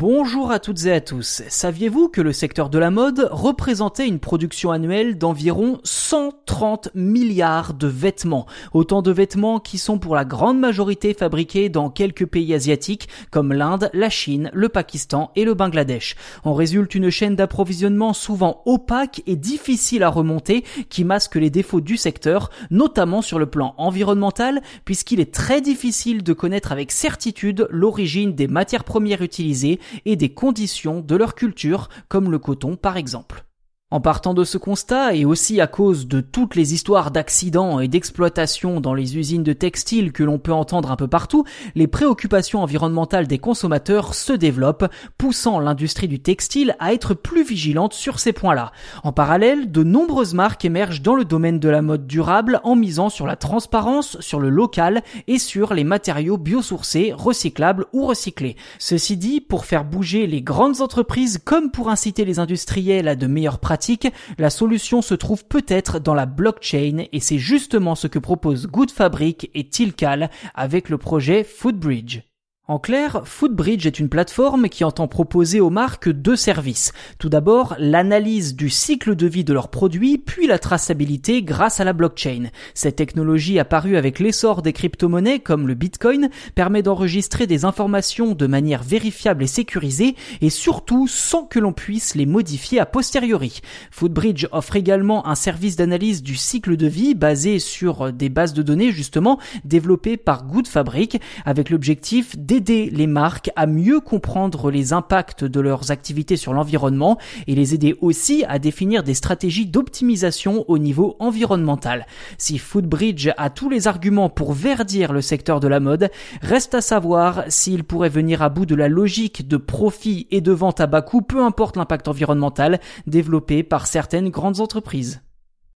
Bonjour à toutes et à tous. Saviez-vous que le secteur de la mode représentait une production annuelle d'environ 130 milliards de vêtements? Autant de vêtements qui sont pour la grande majorité fabriqués dans quelques pays asiatiques comme l'Inde, la Chine, le Pakistan et le Bangladesh. En résulte une chaîne d'approvisionnement souvent opaque et difficile à remonter qui masque les défauts du secteur, notamment sur le plan environnemental puisqu'il est très difficile de connaître avec certitude l'origine des matières premières utilisées et des conditions de leur culture, comme le coton par exemple. En partant de ce constat, et aussi à cause de toutes les histoires d'accidents et d'exploitation dans les usines de textiles que l'on peut entendre un peu partout, les préoccupations environnementales des consommateurs se développent, poussant l'industrie du textile à être plus vigilante sur ces points-là. En parallèle, de nombreuses marques émergent dans le domaine de la mode durable en misant sur la transparence, sur le local et sur les matériaux biosourcés, recyclables ou recyclés. Ceci dit, pour faire bouger les grandes entreprises comme pour inciter les industriels à de meilleures pratiques, la solution se trouve peut-être dans la blockchain et c'est justement ce que propose Good Fabric et Tilcal avec le projet Foodbridge. En clair, Foodbridge est une plateforme qui entend proposer aux marques deux services. Tout d'abord, l'analyse du cycle de vie de leurs produits, puis la traçabilité grâce à la blockchain. Cette technologie apparue avec l'essor des crypto-monnaies comme le Bitcoin permet d'enregistrer des informations de manière vérifiable et sécurisée et surtout sans que l'on puisse les modifier a posteriori. Foodbridge offre également un service d'analyse du cycle de vie basé sur des bases de données justement développées par Good Fabric avec l'objectif aider les marques à mieux comprendre les impacts de leurs activités sur l'environnement et les aider aussi à définir des stratégies d'optimisation au niveau environnemental. Si Foodbridge a tous les arguments pour verdir le secteur de la mode, reste à savoir s'il pourrait venir à bout de la logique de profit et de vente à bas coût, peu importe l'impact environnemental développé par certaines grandes entreprises.